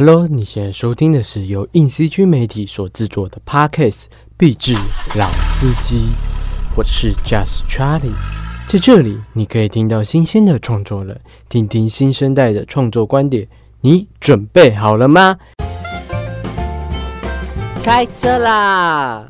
Hello，你现在收听的是由硬 CG 媒体所制作的 Podcast《壁纸老司机》，我是 Just Charlie，在这里你可以听到新鲜的创作了，听听新生代的创作观点，你准备好了吗？开车啦！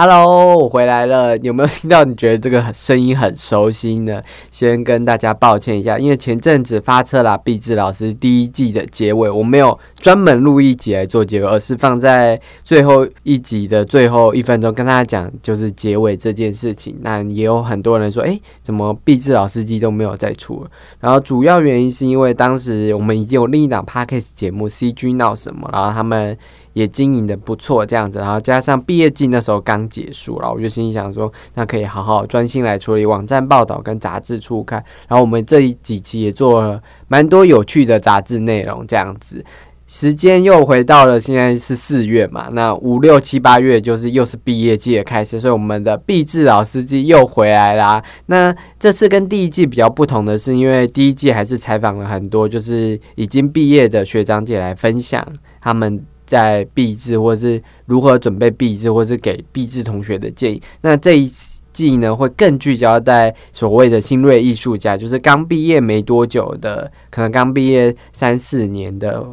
！Hello，我回来了。有没有听到？你觉得这个声音很熟悉呢？先跟大家抱歉一下，因为前阵子发车啦，毕志老师第一季的结尾，我没有专门录一集来做结尾，而是放在最后一集的最后一分钟跟大家讲，就是结尾这件事情。那也有很多人说，诶，怎么毕志老司机都没有再出了？然后主要原因是因为当时我们已经有另一档 Podcast 节目 CG 闹什么，然后他们。也经营的不错，这样子，然后加上毕业季那时候刚结束，然后我就心想说，那可以好好专心来处理网站报道跟杂志初刊。然后我们这一几期也做了蛮多有趣的杂志内容，这样子。时间又回到了现在是四月嘛，那五六七八月就是又是毕业季的开始，所以我们的毕志老司机又回来啦。那这次跟第一季比较不同的是，因为第一季还是采访了很多就是已经毕业的学长姐来分享他们。在毕制，或是如何准备毕制，或是给毕制同学的建议。那这一季呢，会更聚焦在所谓的新锐艺术家，就是刚毕业没多久的，可能刚毕业三四年的，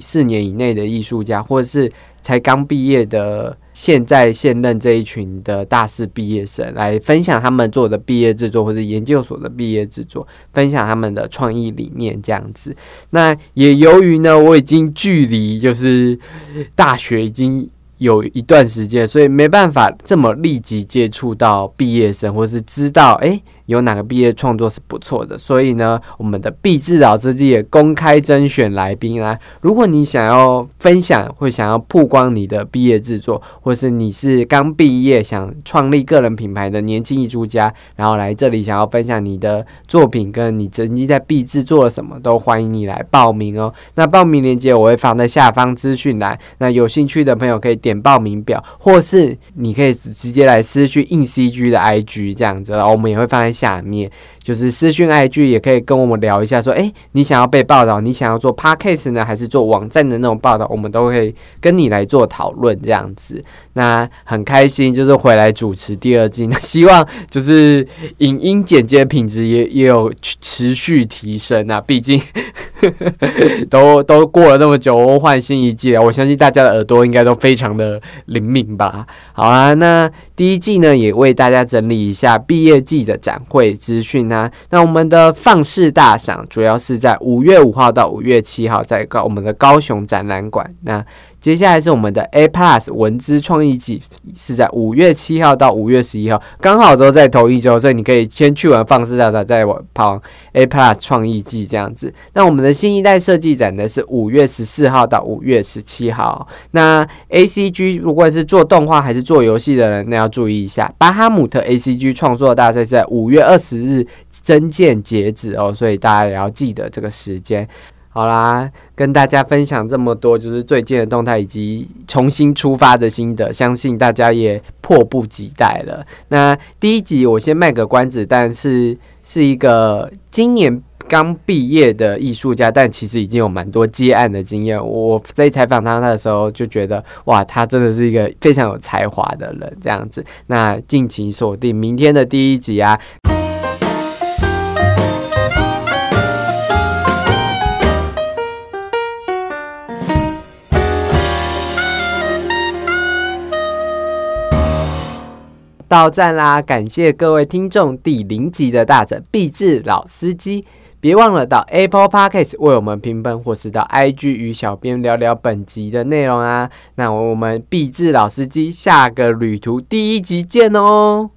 四年以内的艺术家，或者是。才刚毕业的，现在现任这一群的大四毕业生来分享他们做的毕业制作，或者研究所的毕业制作，分享他们的创意理念这样子。那也由于呢，我已经距离就是大学已经有一段时间，所以没办法这么立即接触到毕业生，或是知道哎。有哪个毕业创作是不错的？所以呢，我们的毕志老师也公开甄选来宾啊。如果你想要分享，或想要曝光你的毕业制作，或是你是刚毕业想创立个人品牌的年轻艺术家，然后来这里想要分享你的作品，跟你曾经在毕制做了什么，都欢迎你来报名哦。那报名链接我会放在下方资讯栏，那有兴趣的朋友可以点报名表，或是你可以直接来私去硬 CG 的 IG 这样子，然后我们也会放在。下面就是私讯 IG 也可以跟我们聊一下，说哎，你想要被报道，你想要做 Podcast 呢，还是做网站的那种报道，我们都会跟你来做讨论这样子。那很开心，就是回来主持第二季，那希望就是影音剪接品质也也有持续提升啊，毕竟。都都过了那么久，换新一季了，我相信大家的耳朵应该都非常的灵敏吧。好啊，那第一季呢，也为大家整理一下毕业季的展会资讯啊。那我们的放肆大赏主要是在五月五号到五月七号，在高我们的高雄展览馆。那接下来是我们的 A Plus 文资创意季，是在五月七号到五月十一号，刚好都在同一周，所以你可以先去完放肆大赛，再跑 A Plus 创意季这样子。那我们的新一代设计展呢，是五月十四号到五月十七号。那 A C G 如果是做动画还是做游戏的人，那要注意一下，巴哈姆特 A C G 创作大赛是在五月二十日增建截止哦，所以大家也要记得这个时间。好啦，跟大家分享这么多，就是最近的动态以及重新出发的心得，相信大家也迫不及待了。那第一集我先卖个关子，但是是一个今年刚毕业的艺术家，但其实已经有蛮多接案的经验。我在采访他的时候就觉得，哇，他真的是一个非常有才华的人，这样子。那敬请锁定明天的第一集啊。到站啦！感谢各位听众，第零集的大整必智老司机，别忘了到 Apple Podcast 为我们评分，或是到 IG 与小编聊聊本集的内容啊！那我们必智老司机下个旅途第一集见哦！